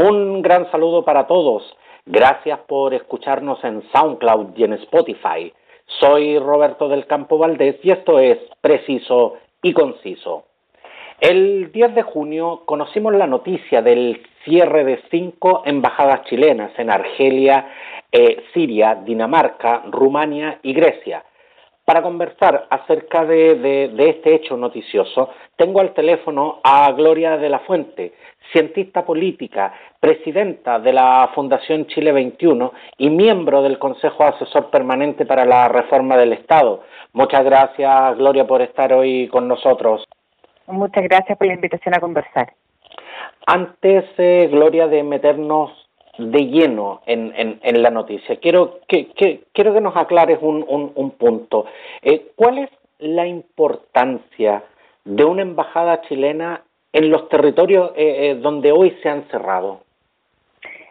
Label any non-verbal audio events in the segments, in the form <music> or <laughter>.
Un gran saludo para todos. Gracias por escucharnos en SoundCloud y en Spotify. Soy Roberto del Campo Valdés y esto es Preciso y Conciso. El 10 de junio conocimos la noticia del cierre de cinco embajadas chilenas en Argelia, eh, Siria, Dinamarca, Rumania y Grecia. Para conversar acerca de, este hecho noticioso, tengo al teléfono a Gloria de la Fuente, cientista política, presidenta de la Fundación Chile 21 y miembro del Consejo Asesor Permanente para la Reforma del Estado. Muchas gracias, Gloria, por estar hoy con nosotros. Muchas gracias por la invitación a conversar. Antes, eh, Gloria, de meternos de lleno en, en, la noticia. Quiero que, quiero que nos aclares un, un, punto. Eh, ¿Cuál es la importancia de una embajada chilena en los territorios eh, eh, donde hoy se han cerrado?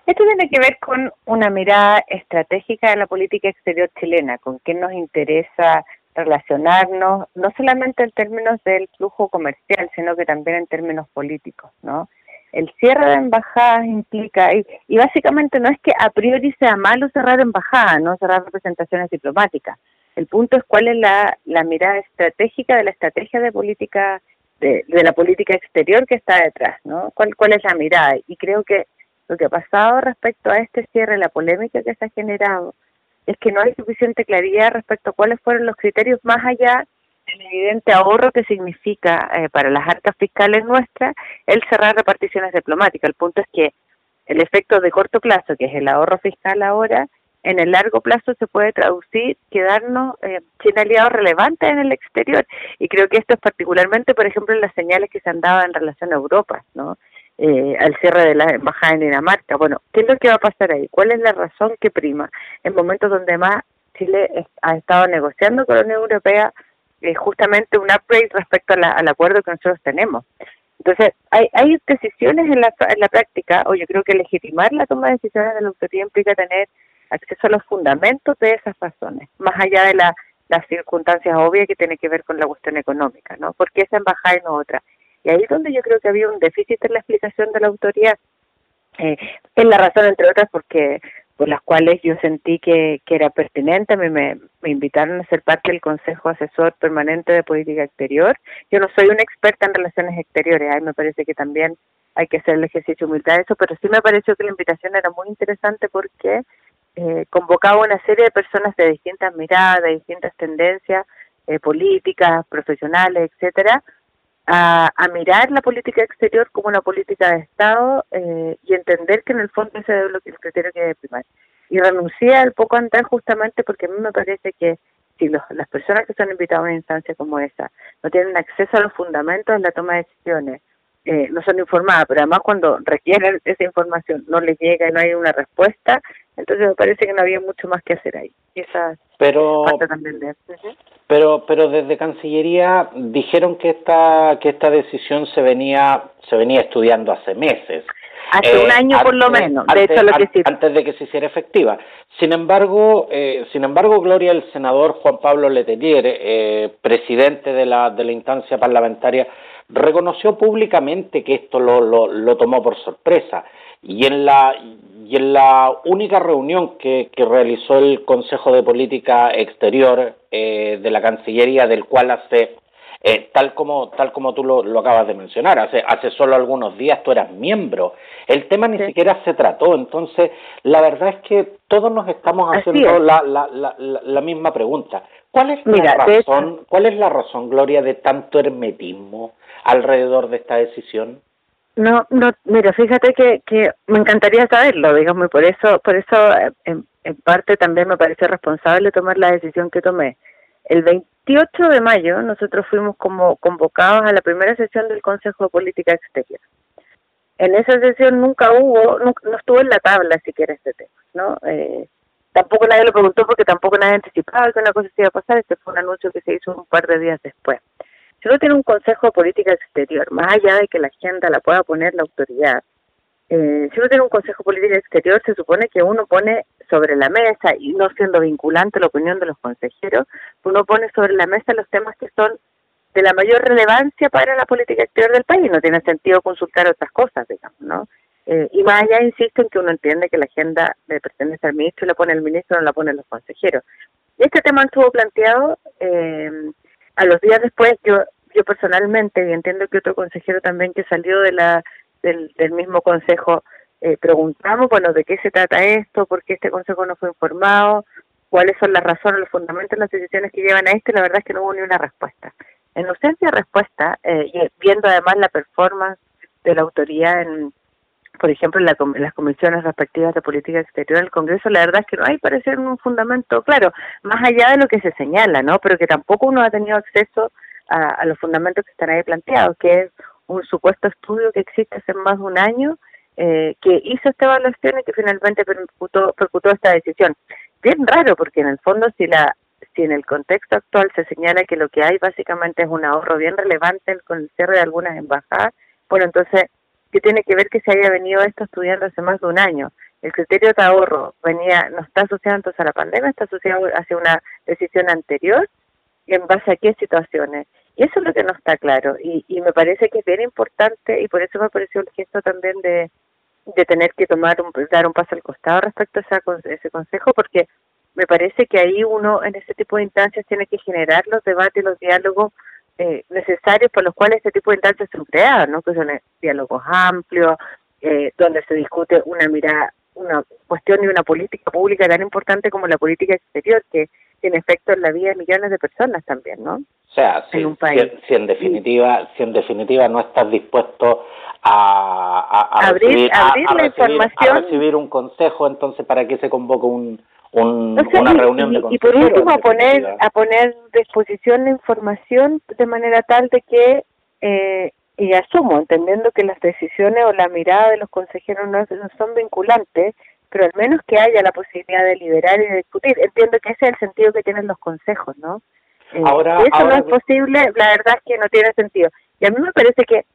Esto tiene que ver con una mirada estratégica de la política exterior chilena, con qué nos interesa relacionarnos, no solamente en términos del flujo comercial, sino que también en términos políticos, ¿no? El cierre de embajadas implica, y, básicamente no es que a priori sea malo cerrar embajadas, no cerrar representaciones diplomáticas. El punto es cuál es la, mirada estratégica de la estrategia de política, de, la política exterior que está detrás, ¿no? ¿Cuál, ¿Cuál es la mirada? Y creo que lo que ha pasado respecto a este cierre, la polémica que se ha generado, es que no hay suficiente claridad respecto a cuáles fueron los criterios más allá el evidente ahorro que significa eh, para las arcas fiscales nuestras el cerrar reparticiones diplomáticas. El punto es que el efecto de corto plazo, que es el ahorro fiscal ahora, en el largo plazo se puede traducir quedarnos eh, sin aliados relevantes en el exterior. Y creo que esto es particularmente, por ejemplo, en las señales que se han dado en relación a Europa, ¿no? Eh, al cierre de la embajada en Dinamarca. Bueno, ¿qué es lo que va a pasar ahí? ¿Cuál es la razón que prima? En momentos donde más Chile ha estado negociando con la Unión Europea eh, justamente un upgrade respecto al acuerdo que nosotros tenemos. Entonces, hay, hay decisiones en la, en la práctica, o yo creo que legitimar la toma de decisiones de la autoridad implica tener acceso a los fundamentos de esas razones, más allá de la, las circunstancias obvias que tienen que ver con la cuestión económica, ¿no? Porque esa embajada y no otra? Y ahí es donde yo creo que había un déficit en la explicación de la autoridad. Eh, es la razón, entre otras, porque por las cuales yo sentí que, que era pertinente. Me, me, invitaron a ser parte del Consejo Asesor Permanente de Política Exterior. Yo no soy una experta en relaciones exteriores, ahí me parece que también hay que hacer el ejercicio de humildad eso, pero sí me pareció que la invitación era muy interesante porque eh, convocaba una serie de personas de distintas miradas, de distintas tendencias eh, políticas, profesionales, etcétera, a, a, mirar la política exterior como una política de Estado eh, y entender que en el fondo ese es lo que el criterio que debe primar. Y renuncié al poco andar justamente porque a mí me parece que si los, las personas que son invitadas a una instancia como esa no tienen acceso a los fundamentos en la toma de decisiones, eh, no son informadas, pero además cuando requieren esa información no les llega y no hay una respuesta, entonces me parece que no había mucho más que hacer ahí. Y esa pero, también de... pero pero desde Cancillería dijeron que esta que esta decisión se venía se venía estudiando hace meses. Hace un eh, año por lo menos, de antes, hecho lo que antes de que se hiciera efectiva. Sin embargo, eh, sin embargo, Gloria, el senador Juan Pablo Letelier, eh, presidente de la de la instancia parlamentaria, reconoció públicamente que esto lo, lo, lo tomó por sorpresa. Y en la y en la única reunión que, que realizó el Consejo de Política Exterior eh, de la Cancillería, del cual hace, eh, tal, como, tal como tú lo, lo, acabas de mencionar, hace, hace solo algunos días tú eras miembro, el tema ni siquiera se trató, entonces la verdad es que todos nos estamos haciendo la, la, la, la, misma pregunta. ¿Cuál es la razón, cuál es la razón, Gloria, de tanto hermetismo alrededor de esta decisión? No, no, mira, fíjate que, que me encantaría saberlo, digamos, y por eso, por eso eh, en, en parte también me parece responsable tomar la decisión que tomé. El 28 de mayo nosotros fuimos como convocados a la primera sesión del Consejo de Política Exterior. En esa sesión nunca hubo, no, estuvo en la tabla siquiera este tema, ¿no? Eh, tampoco nadie lo preguntó porque tampoco nadie anticipaba que una cosa se iba a pasar, este fue un anuncio que se hizo un par de días después. Si uno tiene un Consejo de Política Exterior, más allá de que la agenda la pueda poner la autoridad, eh, si uno tiene un Consejo de Política Exterior, se supone que uno pone sobre la mesa, y no siendo vinculante la opinión de los consejeros, uno pone sobre la mesa los temas que son de la mayor relevancia para la política exterior del país. No tiene sentido consultar otras cosas, digamos, ¿no? Eh, y más allá insisto en que uno entiende que la agenda le pertenece al ministro y la pone el ministro, no la ponen los consejeros. Y este tema estuvo planteado eh, a los días después, yo yo personalmente, y entiendo que otro consejero también que salió de la del, del mismo consejo, eh, preguntamos, bueno, de qué se trata esto, por qué este consejo no fue informado, cuáles son las razones, los fundamentos, las decisiones que llevan a esto, la verdad es que no hubo ni una respuesta. En ausencia de respuesta, eh, y viendo además la performance de la autoridad en, por ejemplo, en, las comisiones respectivas de política exterior del Congreso, la verdad es que no hay parece un fundamento claro, más allá de lo que se señala, ¿no? Pero que tampoco uno ha tenido acceso a, los fundamentos que están ahí planteados, que es un supuesto estudio que existe hace más de un año eh, que hizo esta evaluación y que finalmente percutó, percutó esta decisión. Bien raro, porque en el fondo si la si en el contexto actual se señala que lo que hay básicamente es un ahorro bien relevante con el cierre de algunas embajadas, bueno, entonces, ¿qué tiene que ver que se haya venido esto estudiando hace más de un año? El criterio de ahorro venía no está asociado entonces a la pandemia, está asociado hacia una decisión anterior, ¿en base a qué situaciones? Y eso es lo que no está claro. Y, y me parece que es bien importante, y por eso me pareció el gesto también de, de tener que tomar un, dar un paso al costado respecto a esa, ese consejo, porque me parece que ahí uno en ese tipo de instancias tiene que generar los debates y los diálogos eh, necesarios por los cuales este tipo de instancias son creadas, ¿no? que son eh, diálogos amplios, eh, donde se discute una mirada, una cuestión y una política pública tan importante como la política exterior, que tiene efecto en la vida de millones de personas también, ¿no? O sea, si, en, si, en definitiva, si en definitiva no estás dispuesto a, a, abrir, la información, a recibir un consejo, entonces para qué se convoca un, un una reunión de. Y por último a poner a poner disposición la información de manera tal de que eh, y asumo, entendiendo que las decisiones o la mirada de los consejeros no, no son vinculantes, pero al menos que haya la posibilidad de liberar y de discutir. Entiendo que ese es el sentido que tienen los consejos, ¿no? Eh, ahora, eso no es posible, la verdad es que no tiene sentido. Y a mí me parece que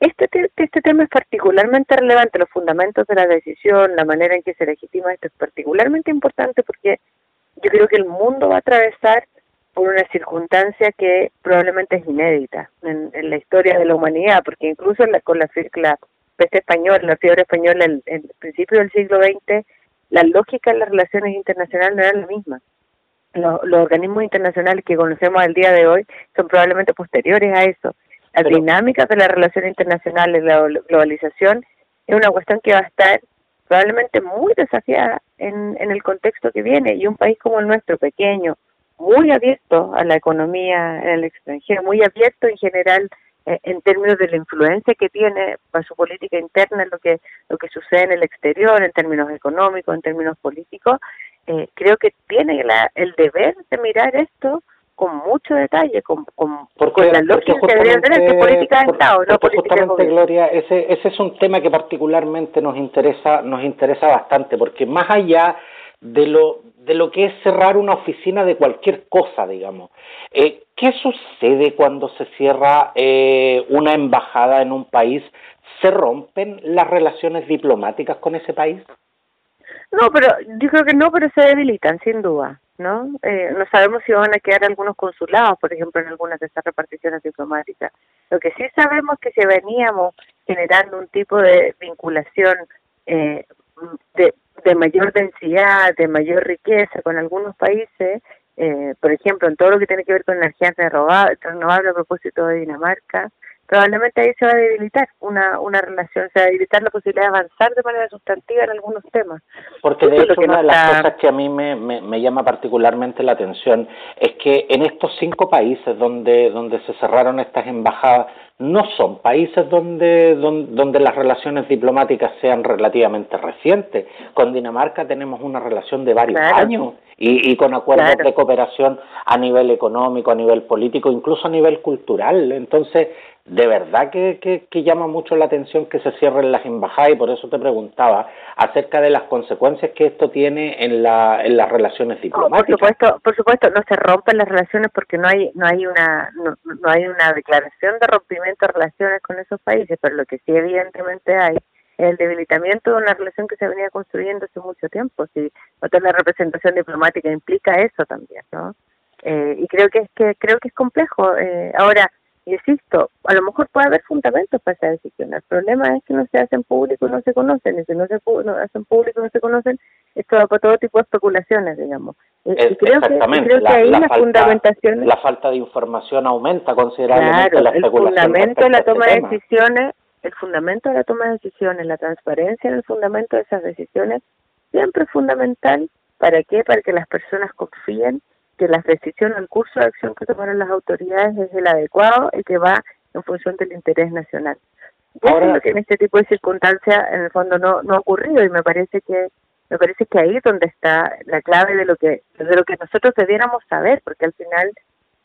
este, este tema es particularmente relevante, los fundamentos de la decisión, la manera en que se legitima esto es particularmente importante porque yo creo que el mundo va a atravesar por una circunstancia que probablemente es inédita en, la historia de la humanidad, porque incluso con la, la peste española, la fiebre española, en el principio del siglo XX, la lógica de las relaciones internacionales no era la misma los, organismos internacionales que conocemos al día de hoy son probablemente posteriores a eso. Las dinámicas de la relación internacional y la globalización es una cuestión que va a estar probablemente muy desafiada en, en el contexto que viene y un país como el nuestro, pequeño, muy abierto a la economía en el extranjero, muy abierto en general eh, en términos de la influencia que tiene para su política interna en lo que lo que sucede en el exterior en términos económicos en términos políticos eh, creo que tiene el deber de mirar esto con mucho detalle, con, con, la lógica que debería tener, que política de Estado, no política justamente, Gloria, ese, ese es un tema que particularmente nos interesa, nos interesa bastante, porque más allá de lo, de lo que es cerrar una oficina de cualquier cosa, digamos, eh, ¿qué sucede cuando se cierra eh, una embajada en un país? ¿Se rompen las relaciones diplomáticas con ese país? No, pero yo creo que no, pero se debilitan, sin duda, ¿no? Eh, no sabemos si van a quedar algunos consulados, por ejemplo, en algunas de estas reparticiones diplomáticas. Lo que sí sabemos es que si veníamos generando un tipo de vinculación eh, de, mayor densidad, de mayor riqueza con algunos países, eh, por ejemplo, en todo lo que tiene que ver con energías renovables a propósito de Dinamarca, probablemente ahí se va a debilitar una, una relación, se va a debilitar la posibilidad de avanzar de manera sustantiva en algunos temas. Porque de hecho una de las cosas que a mí me, me, llama particularmente la atención es que en estos cinco países donde, donde se cerraron estas embajadas, no son países donde, donde, las relaciones diplomáticas sean relativamente recientes. Con Dinamarca tenemos una relación de varios años y, y con acuerdos de cooperación a nivel económico, a nivel político, incluso a nivel cultural. Entonces, de verdad que, que, llama mucho la atención que se cierren las embajadas y por eso te preguntaba acerca de las consecuencias que esto tiene en, la, en las relaciones diplomáticas. por supuesto, por supuesto, no se rompen las relaciones porque no hay no hay una no, no hay una declaración de rompimiento de relaciones con esos países, pero lo que sí evidentemente hay es el debilitamiento de una relación que se venía construyendo hace mucho tiempo. Si no tener representación diplomática implica eso también, ¿no? Eh, y creo que es que creo que es complejo. Eh, ahora insisto, a lo mejor puede haber fundamentos para esa decisión. El problema es que no se hacen públicos no se conocen, y si no se no hacen públicos no se conocen, esto va para todo tipo de especulaciones, digamos. Y, creo que, creo que ahí la, la fundamentación... La falta de información aumenta considerablemente claro, la especulación. el fundamento de la este toma de decisiones, el fundamento de la toma de decisiones, la transparencia en el fundamento de esas decisiones, siempre es fundamental. ¿Para qué? Para que las personas confíen que la decisión, el curso de acción que tomaron las autoridades es el adecuado y que va en función del interés nacional. Ahora, lo que en este tipo de circunstancias en el fondo no, no ha ocurrido y me parece que me parece que ahí es donde está la clave de lo que de lo que nosotros debiéramos saber porque al final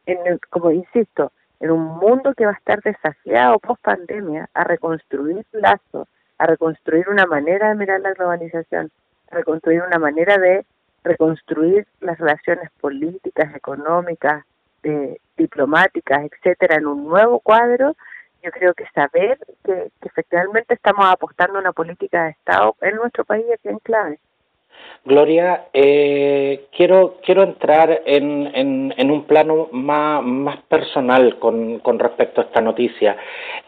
en como insisto en un mundo que va a estar desafiado post pandemia a reconstruir lazos a reconstruir una manera de mirar la globalización a reconstruir una manera de reconstruir las relaciones políticas, económicas, eh, diplomáticas, etcétera, en un nuevo cuadro, yo creo que saber que, que efectivamente estamos apostando a una política de Estado en nuestro país es bien clave. Gloria, eh, quiero, quiero entrar en, en, en, un plano más, más personal con, con respecto a esta noticia.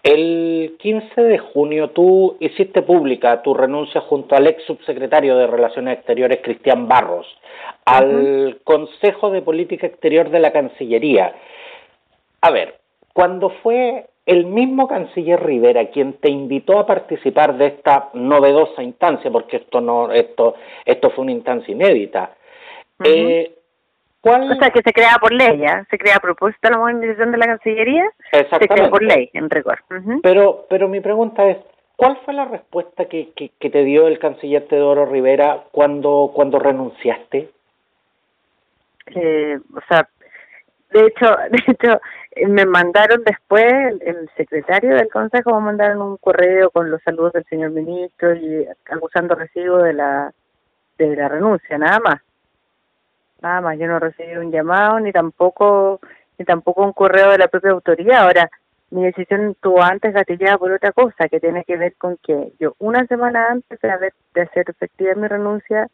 El 15 de junio tú hiciste pública tu renuncia junto al ex subsecretario de Relaciones Exteriores, Cristian Barros, al Consejo de Política Exterior de la Cancillería. A ver, cuando fue el mismo canciller Rivera quien te invitó a participar de esta novedosa instancia, porque esto no, esto, esto fue una instancia inédita. eh, ¿cuál... O sea, que se crea por ley, ¿ya? Se crea a propósito de la modernización de la Cancillería, se crea por ley, en rigor. Pero, pero mi pregunta es, ¿cuál fue la respuesta que, que, que te dio el canciller Teodoro Rivera cuando, cuando renunciaste? Eh, o sea, de hecho, <laughs> de hecho, me mandaron después, el, secretario del consejo me mandaron un correo con los saludos del señor ministro y acusando recibo de la de la renuncia, nada más. Nada más, yo no recibí un llamado ni tampoco ni tampoco un correo de la propia autoridad. Ahora, mi decisión tuvo antes gatillada por otra cosa que tiene que ver con que yo una semana antes de, haber, de hacer efectiva mi renuncia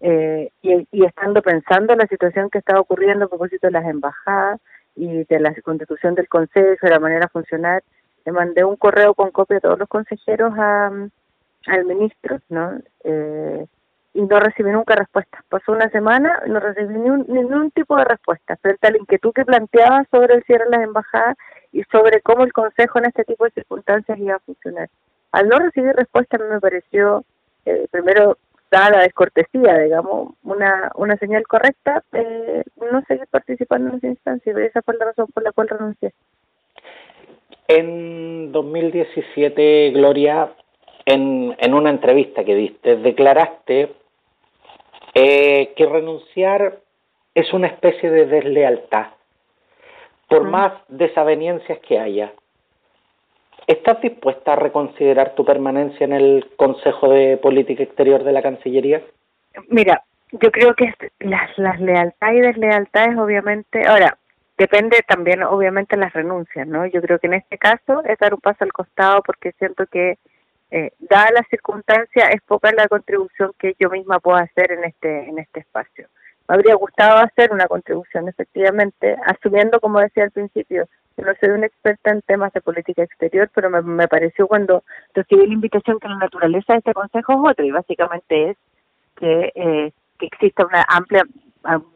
eh, y, estando pensando en la situación que estaba ocurriendo a propósito de las embajadas, y de la constitución del consejo, de la manera de funcionar, le mandé un correo con copia a todos los consejeros a, al ministro, ¿no? Eh, y no recibí nunca respuesta. Pasó una semana no recibí ni un, ningún tipo de respuesta frente a la inquietud que planteaba sobre el cierre de las embajadas y sobre cómo el Consejo en este tipo de circunstancias iba a funcionar. Al no recibir respuesta a mí me pareció, eh, primero, dada la descortesía, digamos, una, una señal correcta, eh, no seguir participando en esa instancia. Y esa fue la razón por la cual renuncié. En 2017, Gloria, en, en una entrevista que diste, declaraste eh, que renunciar es una especie de deslealtad, por más desavenencias que haya. ¿Estás dispuesta a reconsiderar tu permanencia en el Consejo de Política Exterior de la Cancillería? Mira, yo creo que las, las lealtades y deslealtades, obviamente, ahora, depende también, obviamente, las renuncias, ¿no? Yo creo que en este caso es dar un paso al costado porque siento que, eh, dada la circunstancia, es poca la contribución que yo misma puedo hacer en este, en este espacio. Me habría gustado hacer una contribución, efectivamente, asumiendo, como decía al principio, no soy una experta en temas de política exterior, pero me, pareció cuando recibí la invitación que la naturaleza de este consejo es otra, y básicamente es que, eh, que exista una amplia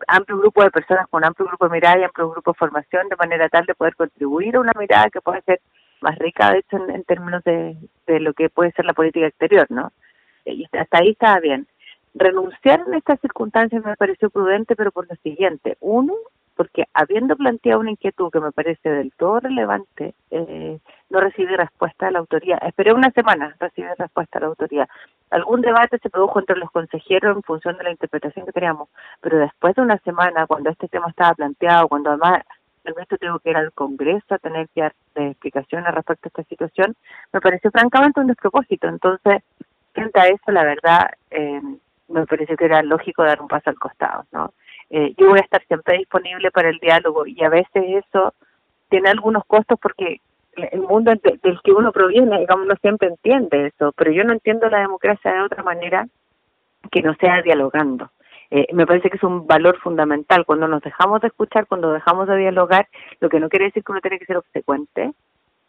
amplio grupo de personas con amplio grupo de mirada y amplio grupo de formación, de manera tal de poder contribuir a una mirada que pueda ser más rica, de hecho, en, términos de, de lo que puede ser la política exterior, ¿no? Y hasta ahí estaba bien. Renunciar en estas circunstancias me pareció prudente, pero por lo siguiente. Uno, porque habiendo planteado una inquietud que me parece del todo relevante, eh, no recibí respuesta de la autoría. Esperé una semana recibir respuesta de la autoría. Algún debate se produjo entre los consejeros en función de la interpretación que teníamos, pero después de una semana, cuando este tema estaba planteado, cuando además el resto tengo que ir al Congreso a tener que dar explicaciones respecto a esta situación, me pareció francamente un despropósito. Entonces, frente a eso, la verdad, eh, me pareció que era lógico dar un paso al costado, ¿no? Eh, yo voy a estar siempre disponible para el diálogo y a veces eso tiene algunos costos porque el mundo del que uno proviene, digamos, no siempre entiende eso, pero yo no entiendo la democracia de otra manera que no sea dialogando. Eh, me parece que es un valor fundamental. Cuando nos dejamos de escuchar, cuando dejamos de dialogar, lo que no quiere decir que uno tiene que ser obsecuente,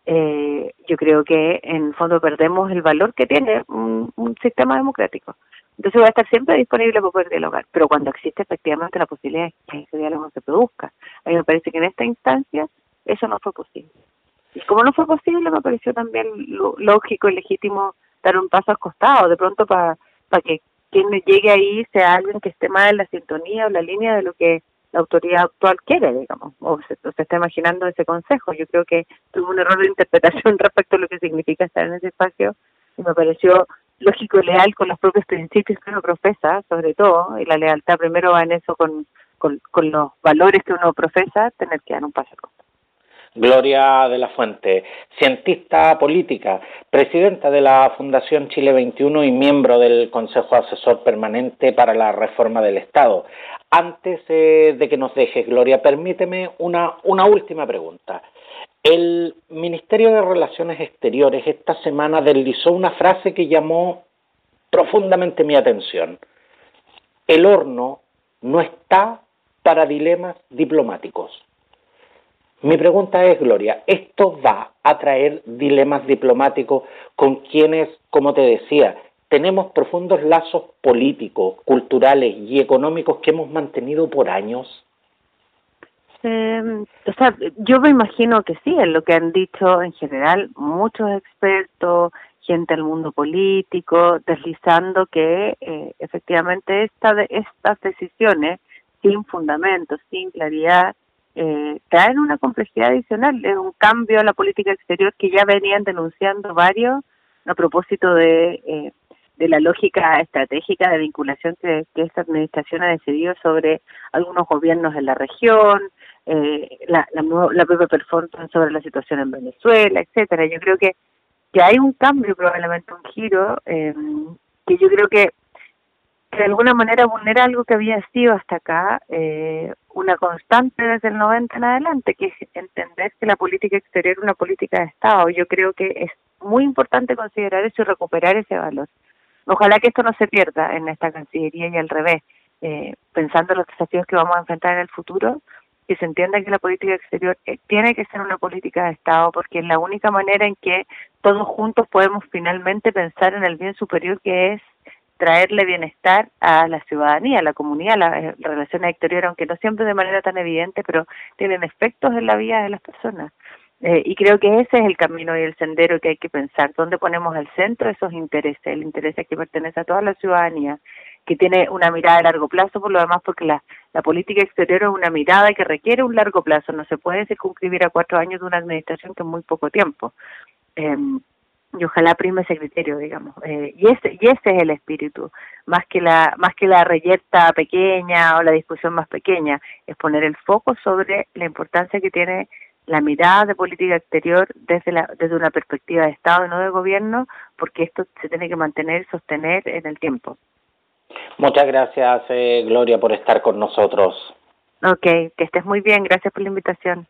eh, yo creo que en fondo perdemos el valor que tiene un, sistema democrático. Entonces va a estar siempre disponible para poder dialogar, pero cuando existe efectivamente la posibilidad de que ese diálogo se produzca. A mí me parece que en esta instancia eso no fue posible. Y como no fue posible, me pareció también lógico y legítimo dar un paso al costado, de pronto para para que quien llegue ahí sea alguien que esté más en la sintonía o la línea de lo que la autoridad actual quiere, digamos, o se, está imaginando ese consejo. Yo creo que tuvo un error de interpretación <laughs> respecto a lo que significa estar en ese espacio y me pareció lógico y leal con los propios principios que uno profesa, sobre todo, y la lealtad primero va en eso con, con, los valores que uno profesa, tener que dar un paso Gloria de la Fuente, cientista política, presidenta de la Fundación Chile 21 y miembro del Consejo Asesor Permanente para la Reforma del Estado. Antes eh, de que nos dejes, Gloria, permíteme una, una última pregunta. El Ministerio de Relaciones Exteriores esta semana deslizó una frase que llamó profundamente mi atención. El horno no está para dilemas diplomáticos. Mi pregunta es, Gloria, ¿esto va a traer dilemas diplomáticos con quienes, como te decía, tenemos profundos lazos políticos, culturales y económicos que hemos mantenido por años? Eh, o sea, yo me imagino que sí, es lo que han dicho en general muchos expertos, gente del mundo político, deslizando que eh, efectivamente esta de, estas decisiones sin fundamentos, sin claridad, eh, traen una complejidad adicional, es un cambio a la política exterior que ya venían denunciando varios a propósito de, eh, de la lógica estratégica de vinculación que, esta administración ha decidido sobre algunos gobiernos en la región, eh, la, la, la propia performance sobre la situación en Venezuela, etcétera. Yo creo que, que hay un cambio, probablemente un giro, eh, que yo creo que de alguna manera vulnera algo que había sido hasta acá eh, una constante desde el 90 en adelante, que es entender que la política exterior es una política de Estado. Yo creo que es muy importante considerar eso y recuperar ese valor. Ojalá que esto no se pierda en esta Cancillería y al revés, eh, pensando en los desafíos que vamos a enfrentar en el futuro, que se entienda que la política exterior eh, tiene que ser una política de Estado, porque es la única manera en que todos juntos podemos finalmente pensar en el bien superior que es traerle bienestar a la ciudadanía, a la comunidad, las eh, relaciones exteriores, aunque no siempre de manera tan evidente, pero tienen efectos en la vida de las personas. Eh, y creo que ese es el camino y el sendero que hay que pensar, dónde ponemos al centro esos intereses, el interés que pertenece a toda la ciudadanía, que tiene una mirada a largo plazo, por lo demás, porque la, la política exterior es una mirada que requiere un largo plazo, no se puede circunscribir a cuatro años de una administración que es muy poco tiempo. Eh, y ojalá prime ese criterio digamos. Eh, y ese y ese es el espíritu. Más que la más que la reyerta pequeña o la discusión más pequeña es poner el foco sobre la importancia que tiene la mirada de política exterior desde la desde una perspectiva de estado y no de gobierno porque esto se tiene que mantener y sostener en el tiempo. Muchas gracias eh, Gloria por estar con nosotros. Ok, que estés muy bien. Gracias por la invitación